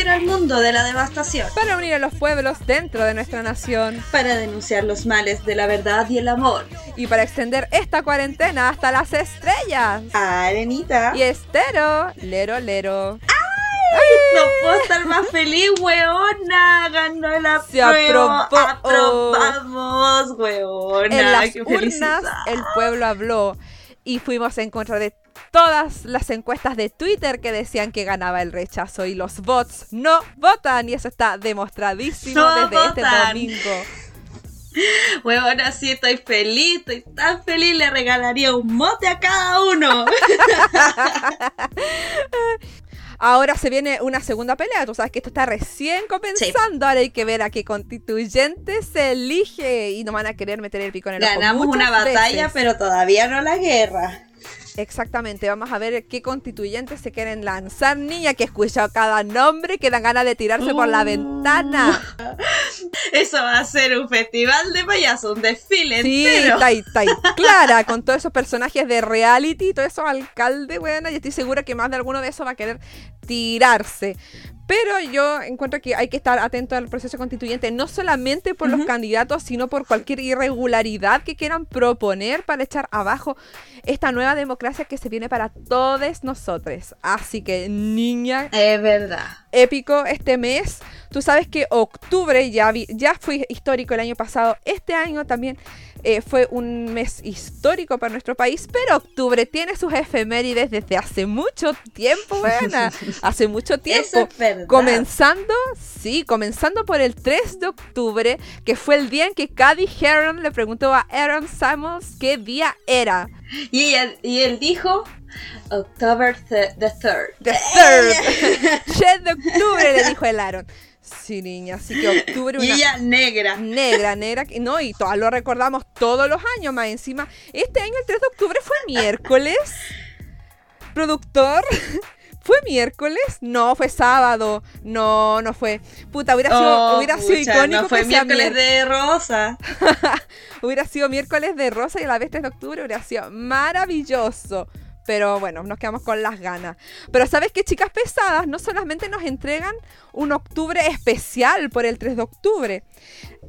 extranjero al mundo de la devastación. Para unir a los pueblos dentro de nuestra nación. Para denunciar los males de la verdad y el amor. Y para extender esta cuarentena hasta las estrellas. Arenita. Y estero, lero, lero. No puedo estar más feliz, weona. Ganó la Se prueba. aprobó. Aprobamos, weona. En las Qué urnas felicidad. el pueblo habló y fuimos en contra de todas las encuestas de Twitter que decían que ganaba el rechazo y los bots no votan y eso está demostradísimo No desde este domingo. Weona, sí, estoy feliz. Estoy tan feliz. Le regalaría un mote a cada uno. Ahora se viene una segunda pelea, tú sabes que esto está recién comenzando, ahora hay que ver a qué constituyente se elige y no van a querer meter el pico en el Ganamos una batalla, veces. pero todavía no la guerra. Exactamente, vamos a ver qué constituyentes se quieren lanzar. Niña que he escuchado cada nombre que dan ganas de tirarse por la ventana. Eso va a ser un festival de payasos, un desfile Sí, entero. está ahí clara, con todos esos personajes de reality, todos esos alcaldes, buena, y estoy segura que más de alguno de esos va a querer tirarse. Pero yo encuentro que hay que estar atento al proceso constituyente, no solamente por los candidatos, sino por cualquier irregularidad que quieran proponer para echar abajo esta nueva democracia que se viene para todos nosotros. Así que, niña, Es verdad. épico este mes. Tú sabes que octubre ya, vi- ya fue histórico el año pasado. Este año también eh, fue un mes histórico para nuestro país, pero octubre tiene sus efemérides desde hace mucho tiempo, buena. hace mucho tiempo. es. Comenzando, sí, comenzando por el 3 de octubre, que fue el día en que Cady Heron le preguntó a Aaron Samuels qué día era. Y, ella- y él dijo October th- the 3rd. The third. 3 de octubre, le dijo el Aaron. Sí, niña, así que octubre Y una ella negra. negra, negra, no, y todas lo recordamos todos los años más encima. Este año, el 3 de octubre, fue miércoles. Productor, ¿fue miércoles? No, fue sábado. No, no fue. Puta, hubiera sido, Oh, hubiera sido pucha, icónico no fue que sea miércoles mier- de rosa. Hubiera sido miércoles de rosa y a la vez 3 de octubre hubiera sido maravilloso. Pero bueno, nos quedamos con las ganas. Pero ¿sabes qué, chicas pesadas? No solamente nos entregan un octubre especial por el 3 de octubre.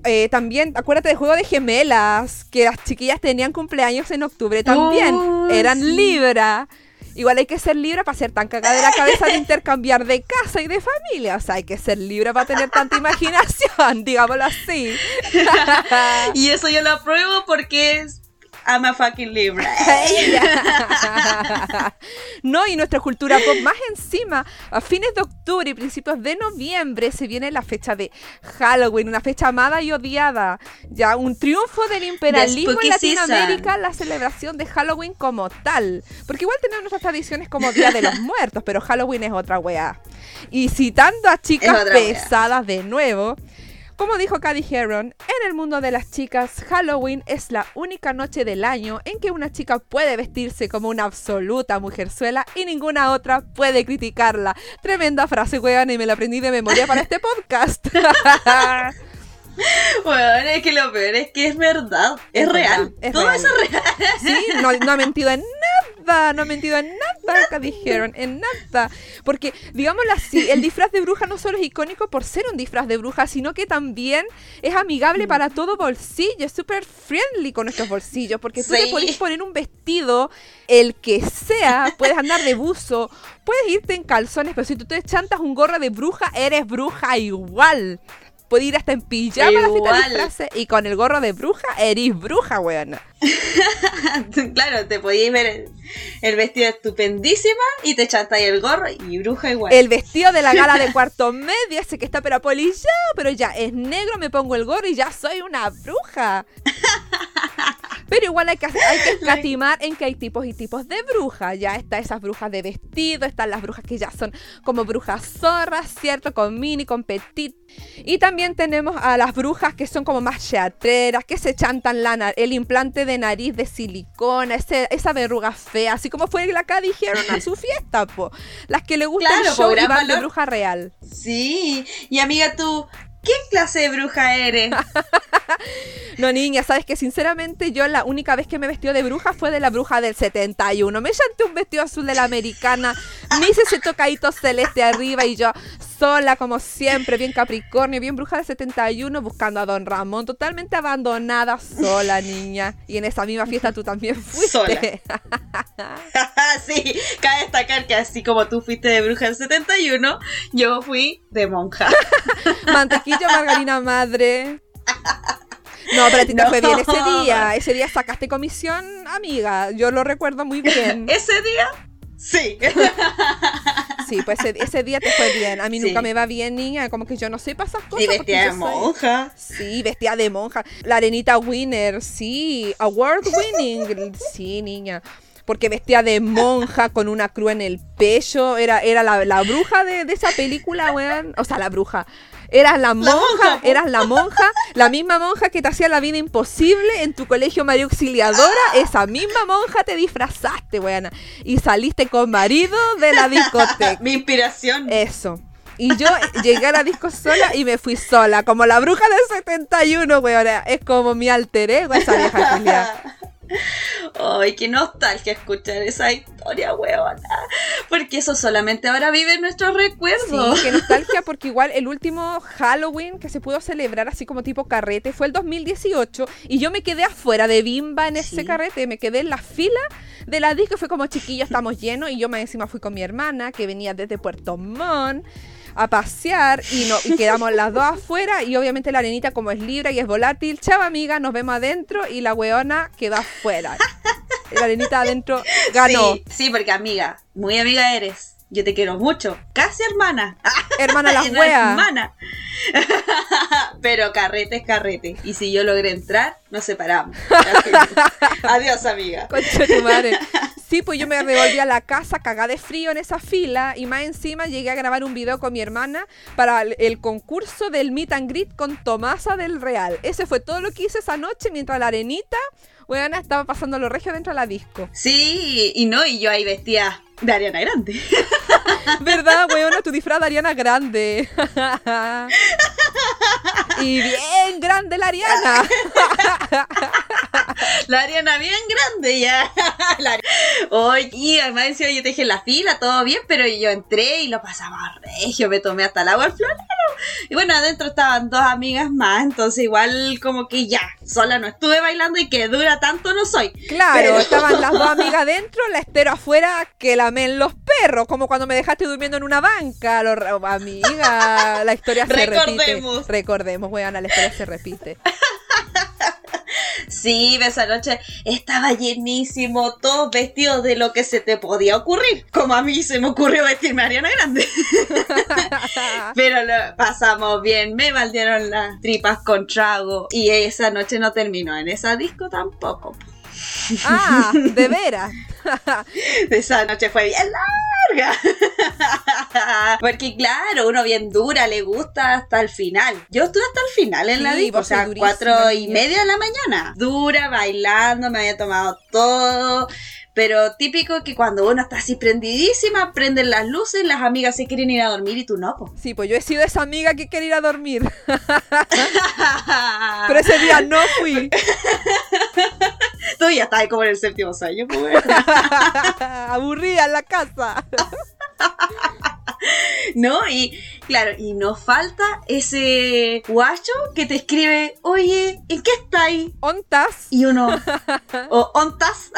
Eh, también, acuérdate del juego de gemelas, que las chiquillas tenían cumpleaños en octubre también. Oh, Eran sí. Libra. Igual hay que ser Libra para ser tan cagada de la cabeza de intercambiar de casa y de familia. O sea, hay que ser Libra para tener tanta imaginación, digámoslo así. Y eso yo lo apruebo porque es I'm a fucking Libra. no, y nuestra cultura pop más encima, a fines de octubre y principios de noviembre se viene la fecha de Halloween, una fecha amada y odiada. Ya, un triunfo del imperialismo en Latinoamérica, season. la celebración de Halloween como tal. Porque igual tenemos nuestras tradiciones como Día de los Muertos, pero Halloween es otra weá. Y citando a chicas pesadas de nuevo. Como dijo Cady Heron, en el mundo de las chicas, Halloween es la única noche del año en que una chica puede vestirse como una absoluta mujerzuela y ninguna otra puede criticarla. Tremenda frase, weón, y me la aprendí de memoria para este podcast. Bueno, es que lo peor es que es verdad. Es, Es real. verdad, es Todo real. eso es real. Sí, no, no ha mentido en nada, no ha mentido en nada, que dijeron, en nada. Porque, digámoslo así, el disfraz de bruja no solo es icónico por ser un disfraz de bruja, sino que también es amigable para todo bolsillo, es súper friendly con nuestros bolsillos, porque tú Sí. te podés poner un vestido, el que sea, puedes andar de buzo, puedes irte en calzones, pero si tú te chantas un gorro de bruja, eres bruja igual. Puedes ir hasta en pijama a la fiesta de disfraces y con el gorro de bruja, eres bruja, weón. claro, te podíais ver el, el vestido estupendísima y te chantáis el gorro y bruja igual. El vestido de la gala de cuarto medio, ese que está pero apolillado, pero ya es negro, me pongo el gorro y ya soy una bruja. Pero igual hay que, hay que escatimar en que hay tipos y tipos de brujas. Ya está esas brujas de vestido, están las brujas que ya son como brujas zorras, ¿cierto? Con mini, con petit. Y también tenemos a las brujas que son como más teatreras, que se chantan la el implante de nariz de silicona, ese- esa verruga fea, así como fue la que dijeron a su fiesta, po. Las que le gusta Claro, el show y gran van de bruja real. Sí. Y amiga, tú, ¿qué clase de bruja eres? No, niña, sabes que sinceramente yo la única vez que me vestió de bruja fue de la bruja del 71. Me chanté un vestido azul de la americana, me hice ese tocadito celeste arriba y yo, sola, como siempre, bien Capricornio, bien bruja del 71, buscando a Don Ramón, totalmente abandonada, sola, niña. Y en esa misma fiesta tú también fuiste. Sola. sí, cabe destacar que así como tú fuiste de bruja del 71, yo fui de monja. Mantequilla, margarina madre. No, pero a ti te No. fue bien ese día. Ese día sacaste comisión, amiga. Yo lo recuerdo muy bien. Ese día, sí. Sí, pues ese, ese día te fue bien. A mí Sí. nunca me va bien, niña. Como que yo no sé pasar cosas. Y vestida de soy- monja. Sí, vestida de monja. La arenita winner, sí. Award winning, sí, niña. Porque vestía de monja con una cruz en el pecho. Era, era la, la bruja de, de esa película, weón. O sea, la bruja. Eras la monja, eras la monja, la misma monja que te hacía la vida imposible en tu colegio María Auxiliadora. Esa misma monja te disfrazaste, weón. Y saliste con marido de la discoteca. Mi inspiración. Eso. Y yo llegué a la disco sola y me fui sola, como la bruja del 71, weón. Es como mi alter ego esa vieja culiada. Ay, qué nostalgia escuchar esa historia, weona. Porque eso solamente ahora vive en nuestros recuerdos. Sí, qué nostalgia, porque igual el último Halloween que se pudo celebrar así como tipo carrete fue el 2018 y yo me quedé afuera de Bimba en ese Sí. carrete, me quedé en la fila de la disco, fue como chiquillos, estamos llenos y yo más encima fui con mi hermana que venía desde Puerto Montt a pasear y, no, y quedamos las dos afuera y obviamente la arenita como es libre y es volátil, chava amiga, nos vemos adentro y la weona quedó afuera. La arenita adentro ganó. Sí, sí, porque amiga, muy amiga eres. Yo te quiero mucho. Casi hermana. Hermana la No, hermana. Pero carrete es carrete. Y si yo logré entrar, nos separamos. Adiós, amiga. Concha tu madre. Sí, pues yo me devolví a la casa cagada de frío en esa fila y más encima llegué a grabar un video con mi hermana para el, concurso del Meet and Greet con Tomasa del Real. Ese fue todo lo que hice esa noche mientras la arenita, weona, estaba pasando lo regio dentro de la disco. Sí, y no, y yo ahí vestía de Ariana Grande. ¿Verdad, weona? Tu disfraz Ariana Grande. y bien grande la Ariana. La Ariana bien grande ya. Oye, y además encima yo te dije la fila, todo bien, pero yo entré y lo pasaba regio, me tomé hasta el agua al florero. Y bueno, adentro estaban dos amigas más, entonces igual como que ya, sola no estuve bailando y que dura tanto no soy. Claro, Pero- estaban las dos amigas dentro, la estero afuera que lamen los perros, como cuando me dejaste durmiendo en una banca. Lo amiga, la historia se Recordemos. repite. Recordemos, weona, la historia se repite. Sí, esa noche estaba llenísimo, todos vestidos de lo que se te podía ocurrir. Como a mí se me ocurrió vestirme Ariana Grande. Pero lo pasamos bien, me baldieron las tripas con trago. Y esa noche no terminó en esa disco tampoco. ah, de veras. Esa noche fue bien larga. Porque claro, uno bien dura, le gusta hasta el final. Yo estuve hasta el final en la disco, o sea, cuatro y media de la mañana. Dura, bailando, me había tomado todo. Pero típico que cuando uno está así prendidísima, prenden las luces, las amigas se quieren ir a dormir y tú no, po. Sí, pues yo he sido esa amiga que quiere ir a dormir. Pero ese día no fui. Tú ya estás como en el séptimo sueño, pues. Aburrida en la casa. ¿No? Y claro, y nos falta ese guacho que te escribe, oye, ¿en qué estáis? ¿Ontas? Y uno, o ontas.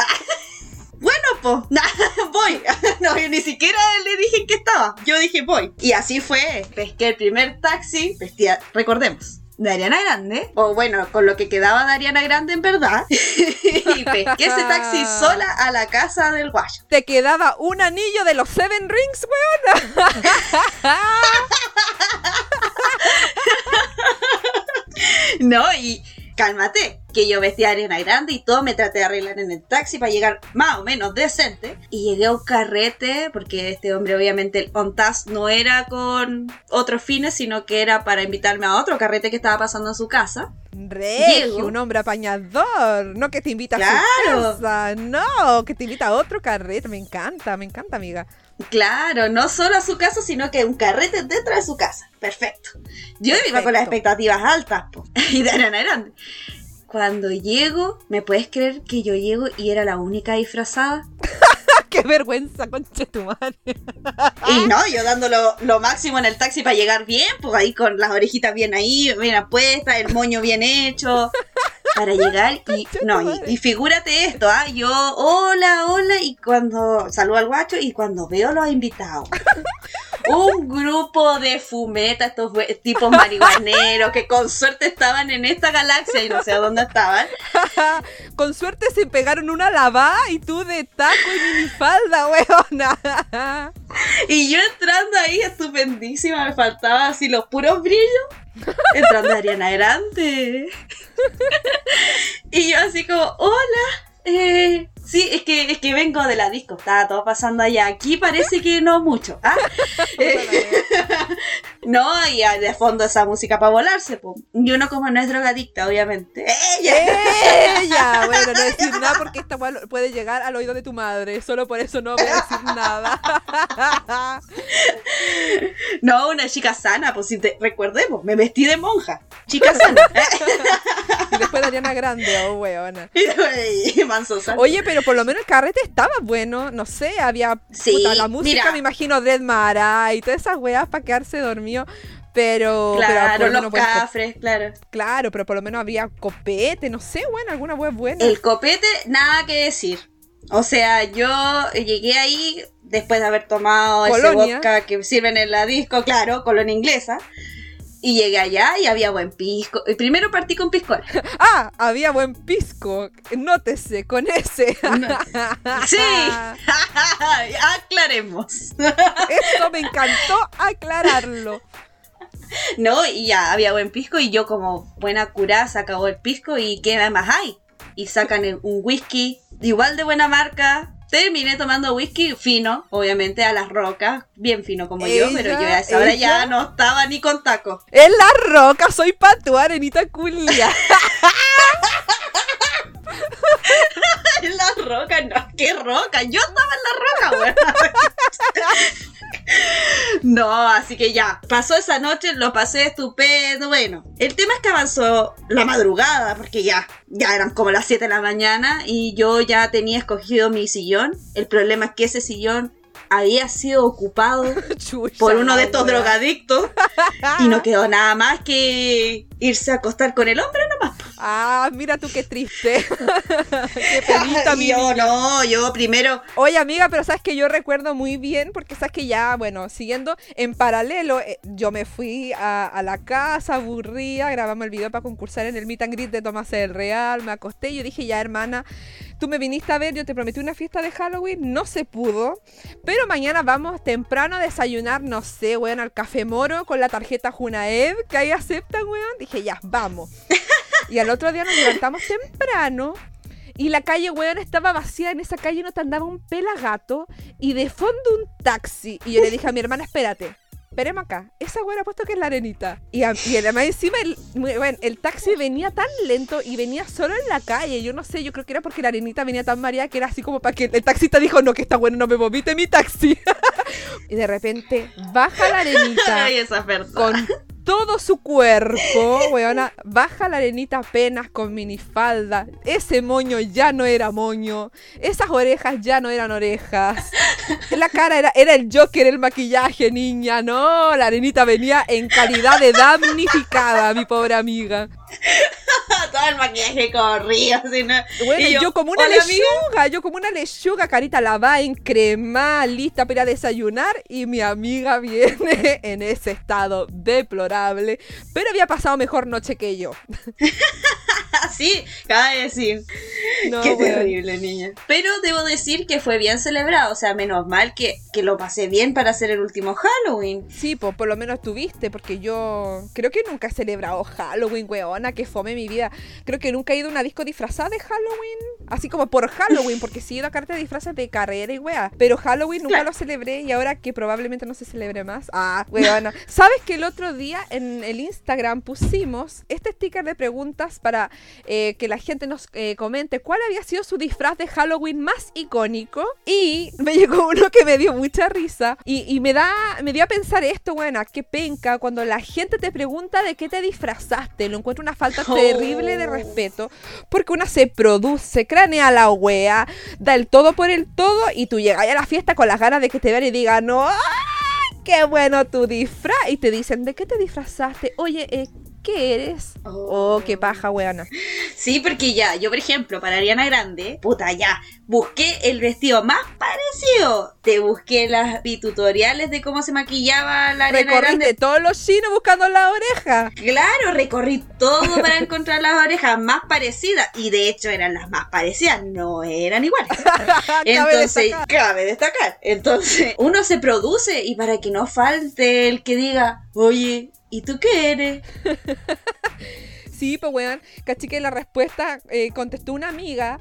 Bueno, pues, voy. No, yo ni siquiera le dije en qué estaba. Yo dije voy. Y así fue. Pesqué el primer taxi, vestía, recordemos, de Ariana Grande. O bueno, con lo que quedaba de Ariana Grande en verdad. y pesqué ese taxi sola a la casa del guacho. Te quedaba un anillo de los Seven Rings, weona. No, y cálmate, que yo vestía a Ariana Grande y todo me traté de arreglar en el taxi para llegar más o menos decente. Y llegué a un carrete, porque este hombre obviamente el OnTas no era con otros fines, sino que era para invitarme a otro carrete que estaba pasando en su casa. Regio, un hombre apañador. No que te invita a su casa. No, que te invita a otro carrete. Me encanta, me encanta, amiga. Claro, no solo a su casa, sino que un carrete dentro de su casa. Perfecto. Yo iba con las Perfecto. expectativas altas, po. y de Ariana Grande. Cuando llego, ¿me puedes creer que yo llego y era la única disfrazada? qué vergüenza, conche tu madre. Y no, yo dando lo, lo máximo en el taxi para llegar bien, pues ahí con las orejitas bien ahí, bien apuestas, el moño bien hecho. Para llegar y no, y, y figúrate esto, ¿ah? Yo, hola, hola, y cuando saludo al guacho y cuando veo los invitados. Un grupo de fumetas, estos tipos marihuaneros que con suerte estaban en esta galaxia y no sé a dónde estaban. Con suerte se pegaron una lavada y tú de taco y minifalda, weona. Y yo entrando ahí estupendísima, me faltaban así los puros brillos. Entrando Ariana Grande. y yo así como, hola. Eh, sí, es que, es que vengo de la disco, estaba todo pasando allá. Aquí parece que no mucho. ¿ah? Eh, no, y de fondo esa música para volarse. po. Y uno como no es drogadicta, obviamente. ¡Ella! Ella, bueno, no decir nada porque esta puede llegar al oído de tu madre. Solo por eso no voy a decir nada. No, una chica sana, pues si te, recordemos, me vestí de monja. Chica sana. Y después de Ariana Grande, oh weona. Oye, pero por lo menos el carrete estaba bueno. No sé, había Sí, puta, la música, mira. me imagino, Dread Mara y todas esas weas para quedarse dormido. Pero, Claro, lo los cafres, claro. claro, pero por lo menos había copete, no sé, bueno, alguna wea buena. El copete, nada que decir. O sea, yo llegué ahí después de haber tomado ese Colonia. vodka que sirven en la disco, claro, colonia inglesa. Y llegué allá y había buen pisco. Y primero partí con piscola. Ah, había buen pisco. Nótese, con ese. Sí, aclaremos. Eso me encantó aclararlo. No, y ya había buen pisco y yo como buena curaza acabó el pisco y ¿qué más hay? Y sacan un whisky igual de buena marca. Terminé tomando whisky fino, obviamente a las rocas, bien fino como yo, pero yo a esa hora ya no estaba ni con tacos. En la roca, soy patu, arenita culia. En la roca, no, ¿qué roca? Yo estaba en la roca, weón. No, así que ya, pasó esa noche, lo pasé estupendo, bueno. El tema es que avanzó la madrugada, porque ya, ya eran como las 7 de la mañana y yo ya tenía escogido mi sillón. El problema es que ese sillón había sido ocupado Chucha, por uno de estos drogadictos y no quedó nada más que irse a acostar con el hombre nomás. Ah, mira tú qué triste. qué penita, mi yo niña. no, yo primero Oye, amiga, pero sabes que yo recuerdo muy bien, porque sabes que ya, bueno, siguiendo en paralelo, eh, yo me fui a, a la casa, aburrida, grabamos el video para concursar en el Meet and Greet de Tomás del Real, me acosté y yo dije, ya, hermana, tú me viniste a ver, yo te prometí una fiesta de Halloween, no se pudo, pero mañana vamos temprano a desayunar, no sé, weón, al Café Moro con la tarjeta Junaev, que ahí aceptan, weón. Dije, ya, vamos. Y al otro día nos levantamos temprano. Y la calle, weón, estaba vacía. En esa calle no te andaba un pelagato. Y de fondo un taxi. Y yo le dije a mi hermana, espérate. Esperemos acá. Esa weón ha puesto que es la arenita. Y, a- y además encima el, bueno, el taxi venía tan lento y venía solo en la calle. Yo no sé, yo creo que era porque la arenita venía tan mareada que era así como para que el taxista dijo, no, que está bueno, no me vomite mi taxi. y de repente baja la arenita Ay, esa con todo su cuerpo, weona, baja la arenita apenas con minifalda. Ese moño ya no era moño. Esas orejas ya no eran orejas. La cara era, era el Joker, el maquillaje, niña. No, la arenita venía en calidad de damnificada, mi pobre amiga. Todo el maquillaje corría. Así, ¿no? Bueno, Y yo, como una lechuga, yo como una lechuga, carita lavada, en crema, lista para desayunar. Y mi amiga viene en ese estado deplorable. Pero había pasado mejor noche que yo. Así, acaba de decir. No, Qué weón. terrible, niña. Pero debo decir que fue bien celebrado. O sea, menos mal que, que lo pasé bien para hacer el último Halloween. Sí, pues por lo menos tuviste, porque yo creo que nunca he celebrado Halloween, weona, que fome mi vida. Creo que nunca he ido a una disco disfrazada de Halloween, así como por Halloween, porque sí he ido a cartas de disfraces de carrera y wea. Pero Halloween nunca Claro. lo celebré y ahora que probablemente no se celebre más. Ah, weona. ¿Sabes que el otro día en el Instagram pusimos este sticker de preguntas para eh, que la gente nos eh, comente cuál había sido su disfraz de Halloween más icónico? Y me llegó uno que me dio mucha risa y, y me da me dio a pensar esto, buena, qué penca cuando la gente te pregunta de qué te disfrazaste. Lo encuentro una falta Oh. terrible de respeto porque una se produce, crea planea la wea, da el todo por el todo y tú llegas a la fiesta con las ganas de que te vean y digan, no, qué bueno tu disfraz. Y te dicen, ¿de qué te disfrazaste? Oye, eh, ¿qué eres? Oh, qué paja, weona. Sí, porque ya, yo por ejemplo, para Ariana Grande, puta, ya, busqué el vestido más parecido. Te busqué las tutoriales de cómo se maquillaba la Ariana Recorriste Grande. todos los chinos buscando la oreja. Claro, recorrí todo para encontrar las orejas más parecidas. Y de hecho eran las más parecidas, no eran iguales. Entonces, destacar. cabe destacar. Entonces, uno se produce y para que no falte el que diga, oye, ¿y tú qué eres? Sí, pues weón, caché que la respuesta eh, contestó una amiga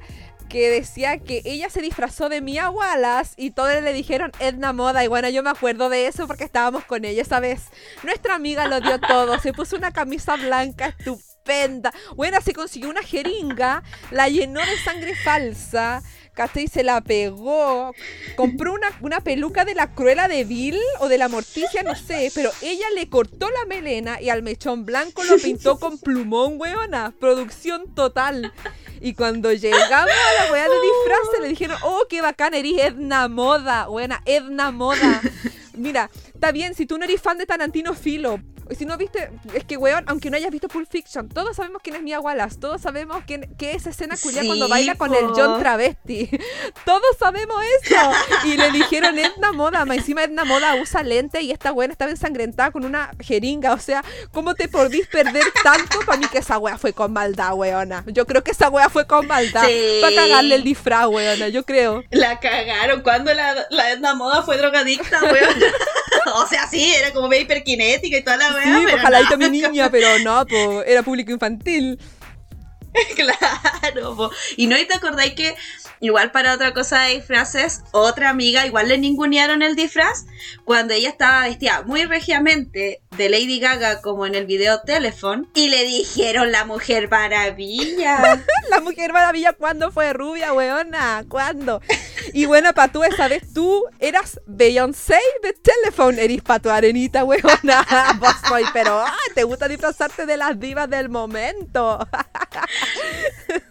que decía que ella se disfrazó de Mia Wallace y todos le dijeron Edna Moda. Y bueno, yo me acuerdo de eso porque estábamos con ella esa vez. Nuestra amiga lo dio todo, se puso una camisa blanca estupenda. Bueno, se consiguió una jeringa, la llenó de sangre falsa. ¿Cachai? Se la pegó. Compró una, una peluca de la Cruela de Vil o de la Morticia, no sé. Pero ella le cortó la melena y al mechón blanco lo pintó con plumón, weona. Producción total. Y cuando llegamos a la weá de disfraz, le dijeron, oh, qué bacán, eres Edna Moda. Buena, Edna Moda. Mira, está bien, si tú no eres fan de Tarantino Filo, si no viste, es que weón, aunque no hayas visto Pulp Fiction, todos sabemos quién es Mia Wallace, todos sabemos quién, qué es escena culia Sí, cuando baila con el. John Travesti. Todos sabemos eso. Y le dijeron Edna Moda, más encima Edna Moda usa lente y esta weona estaba ensangrentada con una jeringa. O sea, ¿cómo te podís perder tanto? Para mí que esa wea fue con maldad, weona. Yo creo que esa wea fue con maldad. Sí. Para cagarle el disfraz, weona, yo creo. La cagaron cuando la, la Edna Moda fue drogadicta, weón. o sea, sí, era como hiperkinética y toda la. Sí, ojalá no. mi niña, pero no, po, era público infantil. Claro, po. y no, te acordáis que igual para otra cosa de disfraces, otra amiga igual le ningunearon el disfraz cuando ella estaba vestida muy regiamente de Lady Gaga como en el video Telephone y le dijeron la mujer maravilla. La Mujer Maravilla, ¿cuándo fue rubia, weona? ¿Cuándo? Y bueno, pa' tú esa vez tú eras Beyoncé de Telephone. Eres pa' tu arenita, weona. Vos soy, pero ah, te gusta disfrazarte de las divas del momento.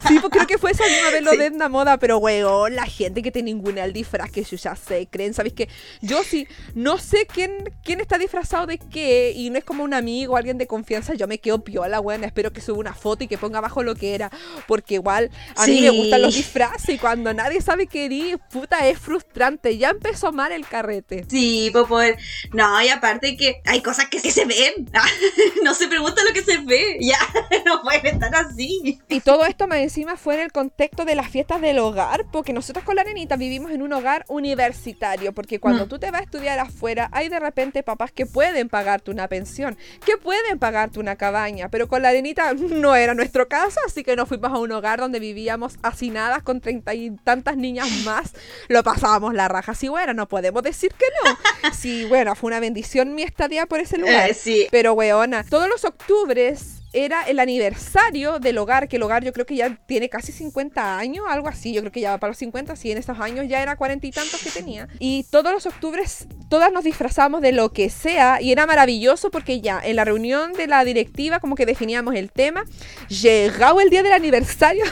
Sí, pues creo que fue esa misma vez lo Sí. de Edna Moda, pero weón, la gente que te ninguna el disfraz que yo ya sé, creen, ¿sabéis que Yo sí, no sé quién, quién está disfrazado de qué, y no es como un amigo o alguien de confianza, yo me quedo piola, weón, espero que suba una foto y que ponga abajo lo que era, porque igual a mí me gustan los disfraces y cuando nadie sabe qué eres, puta, es frustrante, ya empezó mal el carrete. Sí, pues poder. No, y aparte que hay cosas que sí se ven. no se pregunta lo que se ve. Ya, no pueden estar así. Y todo esto más encima fue en el contexto de las fiestas del hogar, porque nosotros con la nenita vivimos en un hogar universitario, porque cuando Mm. tú te vas a estudiar afuera, hay de repente papás que pueden pagarte una pensión, que pueden pagarte una cabaña, pero con la nenita no era nuestro caso, así que nos fuimos a un hogar donde vivíamos hacinadas con treinta y tantas niñas más, lo pasábamos la raja, sí, bueno, no podemos decir que no. Sí, bueno, fue una bendición mi estadía por ese lugar. Eh, sí. Pero weona, todos los octubres era el aniversario del hogar, que el hogar yo creo que ya tiene casi 50 años, algo así, yo creo que ya va para los 50, sí, en esos años ya era cuarenta y tantos que tenía. Y todos los octubres, todas nos disfrazamos de lo que sea, y era maravilloso porque ya en la reunión de la directiva como que definíamos el tema, llegado el día del aniversario,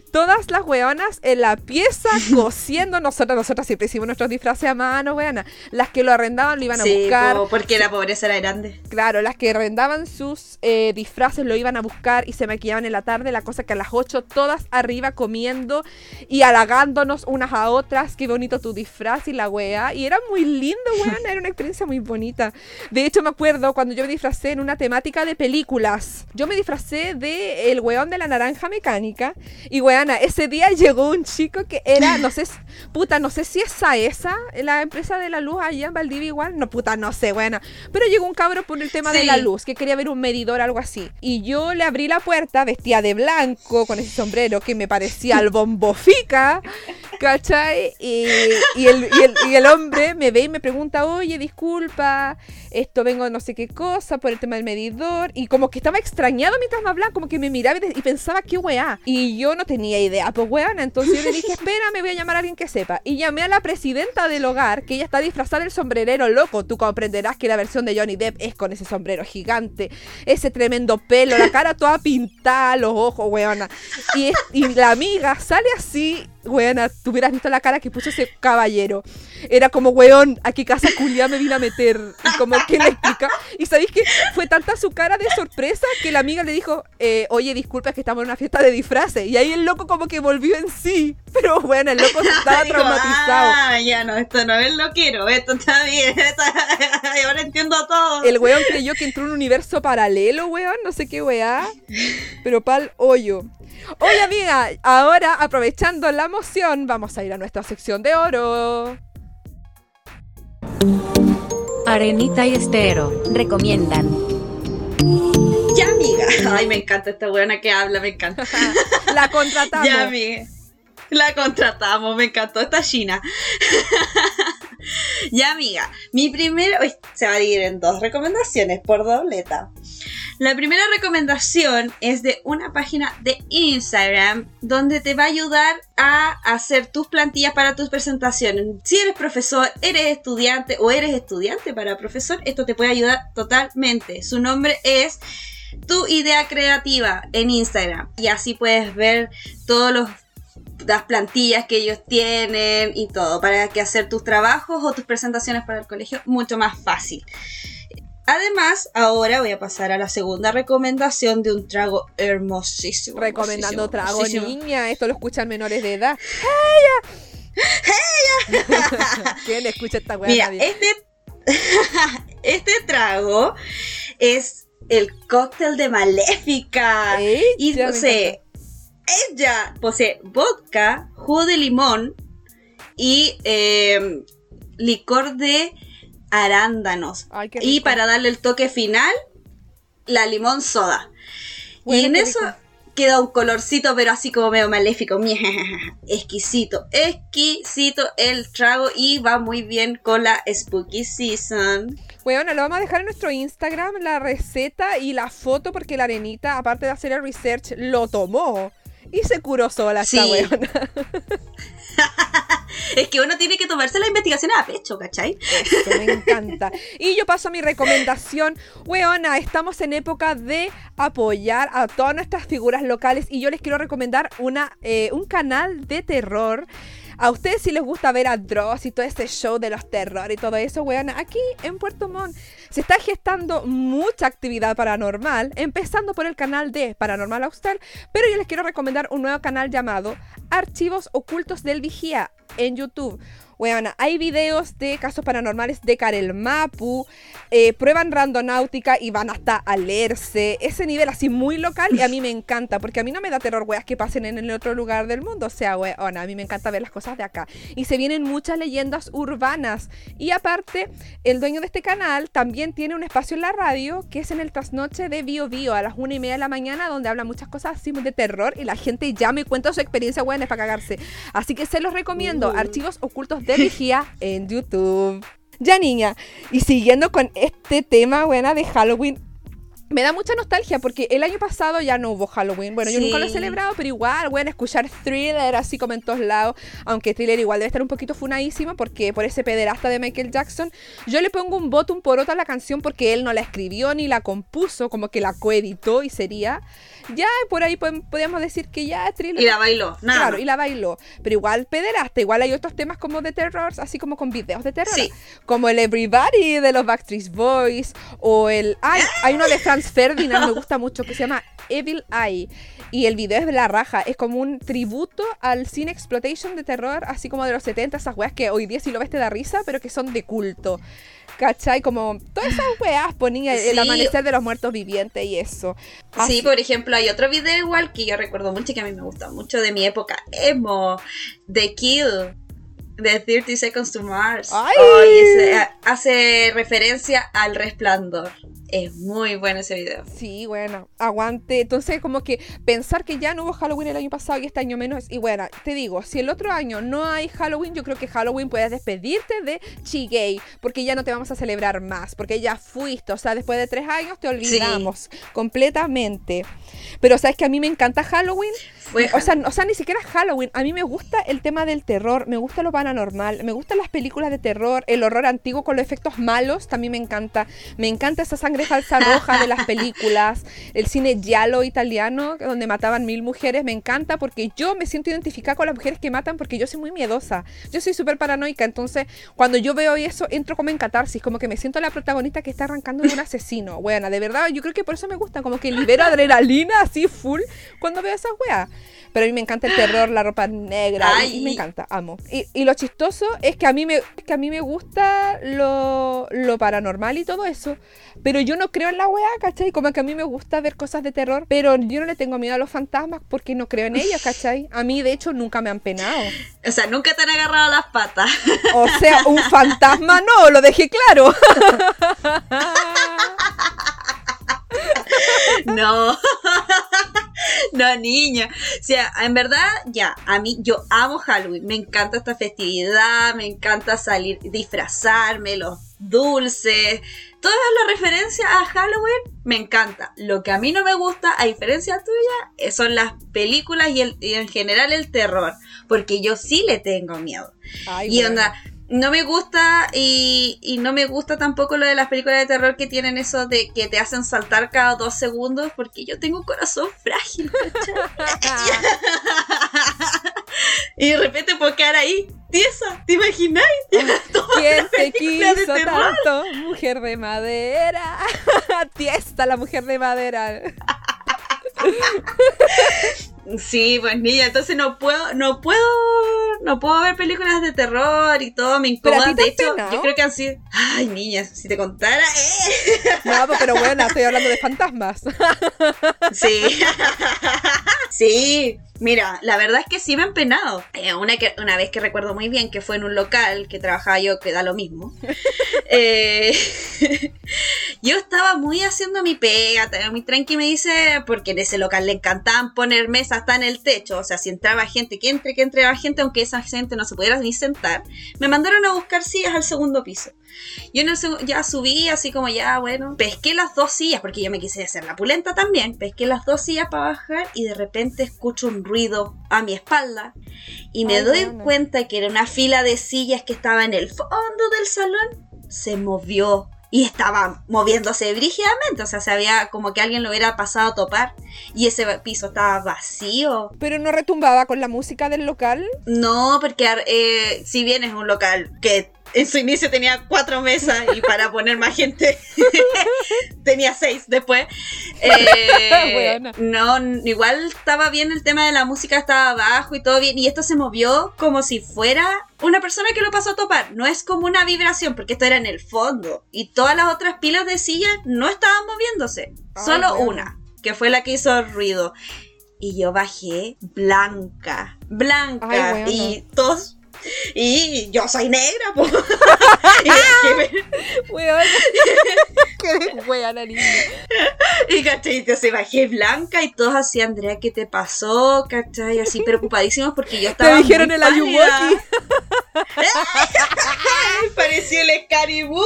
todas las weonas en la pieza cosiendo, nosotras, nosotras siempre hicimos nuestros disfraces a mano, weona, las que lo arrendaban lo iban a Sí, buscar. po, porque la pobreza era grande. Claro, las que arrendaban sus eh, disfraces lo iban a buscar y se maquillaban en la tarde, la cosa que a las 8 todas arriba comiendo y halagándonos unas a otras, qué bonito tu disfraz y la wea. Y era muy lindo, weón, era una experiencia muy bonita. De hecho, me acuerdo cuando yo me disfracé en una temática de películas. Yo me disfracé de el weón de la naranja mecánica y weana, ese día llegó un chico que era, no sé, si- puta, no sé si es Saesa, la empresa de la luz allá en Valdivia igual, no puta, no sé, buena. Pero llegó un cabro por el tema de la luz, que quería ver un medidor, algo así. Y yo le abrí la puerta, vestía de blanco, con ese sombrero que me parecía al bombofica. ¿Cachai? Y, y, el, y, el, y el hombre me ve y me pregunta, oye, disculpa, esto vengo no sé qué cosa por el tema del medidor. Y como que estaba extrañado mientras me hablaba, como que me miraba y, y pensaba, qué weá. Y yo no tenía idea, pues weón. Entonces yo le dije, espera, me voy a llamar a alguien que sepa. Y llamé a la presidenta del hogar, que ella está disfrazada del sombrerero loco. Tú comprenderás que la versión de Johnny Depp es con ese sombrero gigante, ese tremendo pelo, la cara toda pintada, los ojos, weona. Y, es- y la amiga sale así, weona, tú hubieras visto la cara que puso ese caballero. Era como, weón, ¿a qué casa culia me vine a meter? Y como que le explica. Y sabéis que fue tanta su cara de sorpresa que la amiga le dijo, eh, oye, disculpa, es que estamos en una fiesta de disfraces. Y ahí el loco como que volvió en sí. Pero bueno, el loco estaba Digo, traumatizado. Ah, ya no, esto no es lo quiero, esto está bien, esto- ahora entiendo todo. El weón creyó que entró en un universo paralelo, weón, no sé qué weá. Pero pa'l hoyo. Oye, amiga, ahora aprovechando la moción, vamos a ir a nuestra sección de oro. Arenita y Estero recomiendan. Ya, amiga. Ay, me encanta esta buena que habla, me encanta. La contratamos. Ya, amiga. La contratamos, me encantó esta China. ya, amiga. Mi primera. se va a dividir en dos recomendaciones por dobleta. La primera recomendación es de una página de Instagram donde te va a ayudar a hacer tus plantillas para tus presentaciones. Si eres profesor, eres estudiante o eres estudiante para profesor, esto te puede ayudar totalmente. Su nombre es tu idea creativa en Instagram y así puedes ver todos los las plantillas que ellos tienen y todo para que hacer tus trabajos o tus presentaciones para el colegio mucho más fácil. Además, ahora voy a pasar a la segunda recomendación de un trago hermosísimo. Recomendando hermosísimo, trago hermosísimo. niña, esto lo escuchan menores de edad. ¡Ella! ¿Quién escucha esta weá? Mira, este, este trago es el cóctel de Maléfica. Y Ella, me posee, ella posee vodka, jugo de limón y eh, licor de arándanos. Ay, Y para darle el toque final, la limón soda. Bueno, y en eso rico. queda un colorcito, pero así como medio maléfico. Exquisito, exquisito el trago y va muy bien con la Spooky Season. Bueno, lo vamos a dejar en nuestro Instagram, la receta y la foto, porque la arenita, aparte de hacer el research, lo tomó. Y se curó sola esta Sí. weona. Es que uno tiene que tomarse la investigación a pecho, ¿cachai? Eso, me encanta. Y yo paso a mi recomendación. Weona, estamos en época de apoyar a todas nuestras figuras locales y yo les quiero recomendar una, eh, un canal de terror. A ustedes si les gusta ver a Dross y todo ese show de los terror y todo eso, weona, aquí en Puerto Montt se está gestando mucha actividad paranormal, empezando por el canal de Paranormal Austral, pero yo les quiero recomendar un nuevo canal llamado Archivos Ocultos del Vigía en YouTube. Weona, hay videos de casos paranormales de Karel Mapu, eh, prueban randonáutica y van hasta a leerse. Ese nivel así muy local y a mí me encanta, porque a mí no me da terror weas que pasen en el otro lugar del mundo. O sea, weona, a mí me encanta ver las cosas de acá. Y se vienen muchas leyendas urbanas. Y aparte, el dueño de este canal también tiene un espacio en la radio que es en el trasnoche de Bio Bio a las una y media de la mañana, donde habla muchas cosas así de terror y la gente ya me cuenta su experiencia, weón, es para cagarse. Así que se los recomiendo. Archivos ocultos de vigía en YouTube. Ya niña, y siguiendo con este tema, buena, de Halloween. Me da mucha nostalgia porque el año pasado ya no hubo Halloween. Bueno, yo nunca lo he celebrado, pero igual, bueno, escuchar Thriller así como en todos lados. Aunque Thriller igual debe estar un poquito funadísimo porque por ese pederasta de Michael Jackson. Yo le pongo un voto, un poroto a la canción porque él no la escribió ni la compuso, como que la coeditó y sería. Ya por ahí pod- podríamos decir que ya Thriller. Y la bailó, nada. Claro, y la bailó. Pero igual pederasta, igual hay otros temas como de terror, así como con videos de terror. Sí. Como el Everybody de los Backstreet Boys. O el. Ay, hay uno de Franz Ferdinand, me gusta mucho, que se llama Evil Eye. Y el video es de la raja. Es como un tributo al cine exploitation de terror, así como de los 70, esas weas que hoy día sí lo ves te da risa, pero que son de culto. ¿Cachai? Como todas esas weas ponía el Sí. amanecer de los muertos vivientes y eso. Sí, Así- por ejemplo, hay otro video igual que yo recuerdo mucho y que a mí me gusta mucho de mi época emo, The Kill, de 30 Seconds to Mars. Eh, hace referencia al resplandor. Es muy bueno ese video. Sí, bueno, aguante. Entonces, como que pensar que ya no hubo Halloween el año pasado y este año menos. Y bueno, te digo, si el otro año no hay Halloween, yo creo que Halloween puedes despedirte de Chigay, porque ya no te vamos a celebrar más, porque ya fuiste. O sea, después de tres años te olvidamos completamente. Pero sabes que a mí me encanta Halloween. Fue O sea, o sea, ni siquiera Halloween. A mí me gusta el tema del terror, me gusta lo paranormal, me gustan las películas de terror, el horror antiguo con los efectos malos, también me encanta. Me encanta esa sangre falsa roja de las películas, el cine giallo italiano, donde mataban mil mujeres, me encanta porque yo me siento identificada con las mujeres que matan porque yo soy muy miedosa. Yo soy súper paranoica, entonces cuando yo veo eso entro como en catarsis, como que me siento la protagonista que está arrancando de un asesino. Bueno, de verdad, yo creo que por eso me gusta, como que libero adrenalina así full cuando veo esas weas. Pero a mí me encanta el terror, la ropa negra, y- y me Ay. encanta, amo. Y, y lo chistoso es que a mí me, que a mí me gusta lo, lo paranormal y todo eso, pero yo no creo en la weá, ¿cachai? Como que a mí me gusta ver cosas de terror, pero yo no le tengo miedo a los fantasmas porque no creo en ellos, ¿cachai? A mí, de hecho, nunca me han penado. O sea, nunca te han agarrado las patas. O sea, un fantasma no, lo dejé claro. No. No, niña. O sea, en verdad, ya, a mí, yo amo Halloween. Me encanta esta festividad, me encanta salir, disfrazarme, los dulces. Todas las referencias a Halloween me encanta. Lo que a mí no me gusta, a diferencia tuya, eh, son las películas y, el- y en general el terror. Porque yo sí le tengo miedo. Ay, Y bueno. onda, no me gusta y, y no me gusta tampoco lo de las películas de terror que tienen eso de que te hacen saltar cada dos segundos porque yo tengo un corazón frágil. y de repente puedo quedar ahí, tiesa, ¿te imagináis? ¿Quién te de quiso tanto? Mujer de madera. Tiesta la mujer de madera. Sí, pues niña, entonces no puedo, no puedo, no puedo ver películas de terror y todo, me ¿Pero a ti incomoda. De hecho, penado? yo creo que han sido. Ay, niña, si te contara, eh. No, pues, pero bueno, estoy hablando de fantasmas. Sí. sí. Mira, la verdad es que sí me han penado. Eh, una, que, una vez que recuerdo muy bien que fue en un local que trabajaba yo, que da lo mismo. Eh, yo estaba muy haciendo mi pega, muy tranqui, me dice, porque en ese local le encantaban poner mesas hasta en el techo. O sea, si entraba gente, que entre, que entraba gente, aunque esa gente no se pudiera ni sentar. Me mandaron a buscar sillas al segundo piso. Yo en el ya subí, así como ya, bueno, pesqué las dos sillas, porque yo me quise hacer la pulenta también. Pesqué las dos sillas para bajar y de repente escucho un ruido a mi espalda. Y me Ay, doy cuenta que era una fila de sillas que estaba en el fondo del salón. Se movió. Y estaba moviéndose brígidamente, o sea, se había como que alguien lo hubiera pasado a topar y ese piso estaba vacío. Pero no retumbaba con la música del local. No, porque eh, si bien es un local que en su inicio tenía cuatro mesas y para poner más gente tenía seis después. eh, Buena. no, igual estaba bien el tema de la música, estaba abajo y todo bien. Y esto se movió como si fuera una persona que lo pasó a topar. No es como una vibración, porque esto era en el fondo. Y todas las otras pilas de sillas no estaban moviéndose. Ay, Solo bueno. una, que fue la que hizo ruido. Y yo bajé blanca, blanca. Ay, bueno. y todos. Y yo soy negra, po. y, bajé, Weón. Qué wea la niña. y, ¿cachai? Entonces bajé blanca y todos así, Andrea, ¿qué te pasó? ¿Cachai? Así preocupadísimos porque yo estaba. Te dijeron muy el. Ayuwoki. Ay, Pareció el Scaribuy.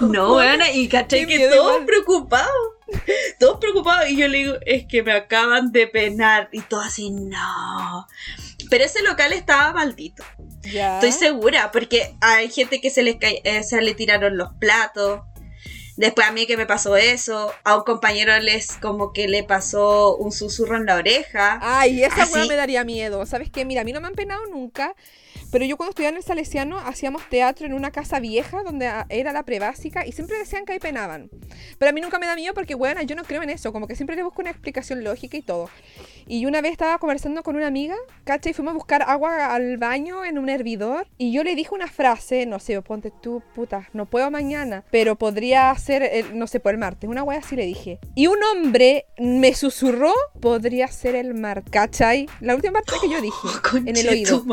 No, y caché Qué que todos preocupados. Todos preocupados. Y yo le digo, es que me acaban de penar. Y todo así, no. Pero ese local estaba maldito. Ya. Estoy segura, porque hay gente que se les eh, se le tiraron los platos. Después a mí que me pasó eso, a un compañero les como que le pasó un susurro en la oreja. Ay, esa weá me daría miedo. ¿Sabes qué? Mira, a mí no me han penado nunca. Pero yo cuando estudiaba en el Salesiano hacíamos teatro en una casa vieja donde ah, era la prebásica y siempre decían que ahí penaban. Pero a mí nunca me da miedo porque, bueno, yo no creo en eso. Como que siempre le busco una explicación lógica y todo. Y una vez estaba conversando con una amiga, ¿cacha? Y fuimos a buscar agua al baño en un hervidor. Y yo le dije una frase, no sé, ponte tú, puta, no puedo mañana, pero podría ser, el- no sé, por el martes. Una wea así le dije. Y un hombre me susurró, podría ser el mar, ¿cachai? La última parte que yo dije en el oído.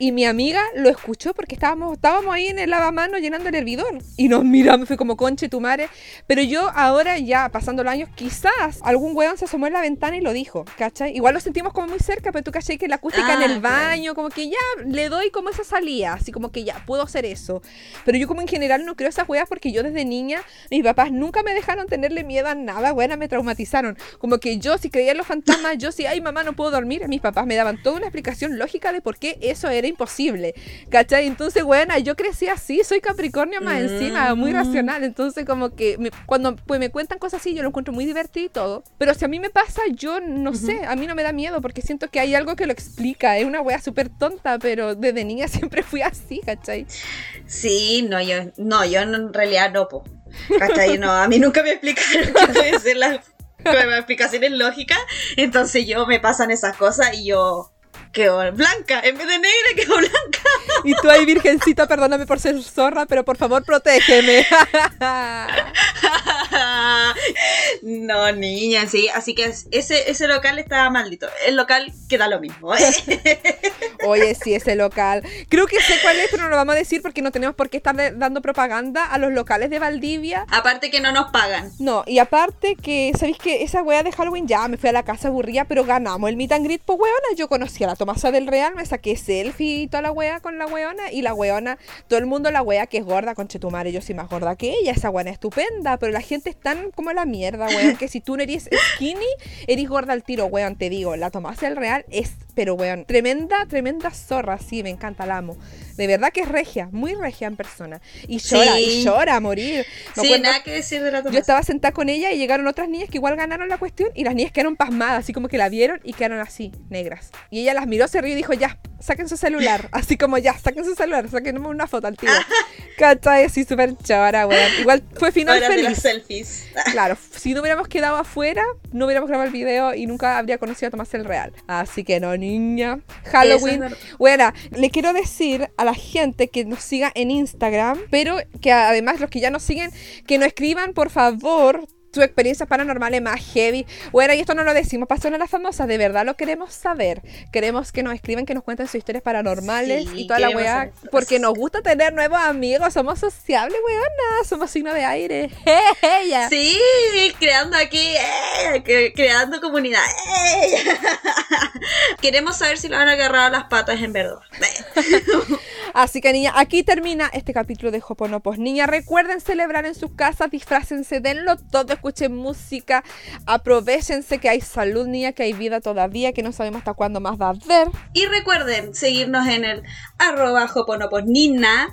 Y mi amiga amiga lo escuchó porque estábamos, estábamos ahí en el lavamanos llenando el hervidor. Y nos miramos, fue como conche tu madre. Pero yo ahora, ya pasando los años, quizás algún weón se asomó en la ventana y lo dijo, ¿cachai? Igual lo sentimos como muy cerca, pero tú cachai que la acústica en Ah, el claro. baño, como que ya le doy como esa salida, así como que ya puedo hacer eso. Pero yo como en general no creo esas weas porque yo desde niña, mis papás nunca me dejaron tenerle miedo a nada, buena, me traumatizaron. Como que yo si creía en los fantasmas, yo si, ay mamá, no puedo dormir, mis papás me daban toda una explicación lógica de por qué eso era imposible. ¿Cachai? Entonces, buena, yo crecí así, soy Capricornio más encima, muy Mm. racional. Entonces, como que me- cuando pues, me cuentan cosas así, yo lo encuentro muy divertido y todo. Pero si a mí me pasa, yo no sé, a mí no me da miedo porque siento que hay algo que lo explica. Es una wea súper tonta, pero desde niña siempre fui así, ¿cachai? Sí, no, yo, no, yo en realidad no, po. ¿Cachai? No, a mí nunca me explicaron pueden ser las explicaciones lógicas. Entonces yo me pasan esas cosas y yo quedo blanca. En vez de negra, quedo blanca. Y tú ahí, virgencita, perdóname por ser zorra, pero por favor, protégeme. no, niña, sí. Así que ese, ese local estaba maldito. El local queda lo mismo. Oye, sí, ese local. Creo que sé cuál es, pero no lo vamos a decir porque no tenemos por qué estar dando propaganda a los locales de Valdivia. Aparte que no nos pagan. No, y aparte que, ¿sabéis que esa wea de Halloween ya me fui a la casa aburrida, pero ganamos el meet and greet, pues weona, yo conocí a la Tomasa del Real, me saqué selfie y toda la wea con la weona, y la weona, todo el mundo la wea que es gorda, con Chetumare, yo soy más gorda que ella, esa weona es estupenda, pero la gente es tan como la mierda, weón, que si tú no eres skinny, eres gorda al tiro, weón, te digo, la Tomasa del Real es, pero weón, tremenda, tremenda zorra, sí, me encanta, la amo. De verdad que es regia, muy regia en persona. Y llora, Sí. y llora a morir. Me Sí, nada que decir de la yo estaba sentada con ella y llegaron otras niñas que igual ganaron la cuestión y las niñas quedaron pasmadas, así como que la vieron y quedaron así, negras. Y ella las miró, se rió y dijo, ya, saquen su celular. Así como, ya, saquen su celular, saquen una foto al tiro. ¿Cachai? Así súper chora, weón. Igual fue final Ahora de las feliz. selfies. Claro, si no hubiéramos quedado afuera, no hubiéramos grabado el video y nunca habría conocido a Tomás el Real. Así que no, niña. Halloween. Bueno, le quiero decir a la gente que nos siga en Instagram, pero que además los que ya nos siguen, que nos escriban, por favor. Sus experiencias paranormales más heavy. Bueno, y esto no lo decimos para sonar las famosas, de verdad lo queremos saber. Queremos que nos escriban, que nos cuenten sus historias paranormales Sí, y toda la weá. Porque nos gusta tener nuevos amigos, somos sociables, weona. Somos signo de aire. Ella. Sí, creando aquí, eh, cre- creando comunidad. eh. Queremos saber si le han agarrado las patas en verdad. Así que niña, aquí termina este capítulo de Hoponopos. Niña, recuerden celebrar en sus casas, disfrácense, denlo todo, escuchen música, aprovechense que hay salud, niña, que hay vida todavía, que no sabemos hasta cuándo más va a haber. Y recuerden seguirnos en el arroba joponoposnina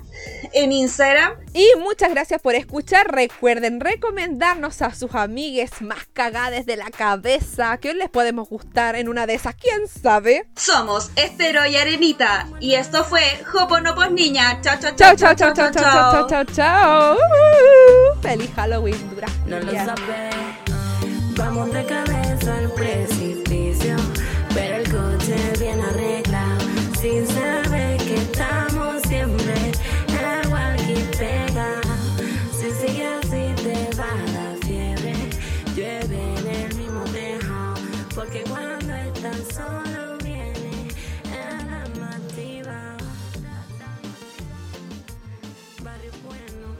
en Instagram. Y muchas gracias por escuchar. Recuerden recomendarnos a sus amigues más cagadas de la cabeza, que hoy les podemos gustar en una de esas, quién sabe. Somos Estero y Arenita. Y esto fue Joponopos Niña. Chao, chao, Chao, chao, chao, chao, chao, chao, chao, chao. Feliz Halloween, dura. No Vamos de cabeza al precipicio. Pero el coche bien arreglado. Sin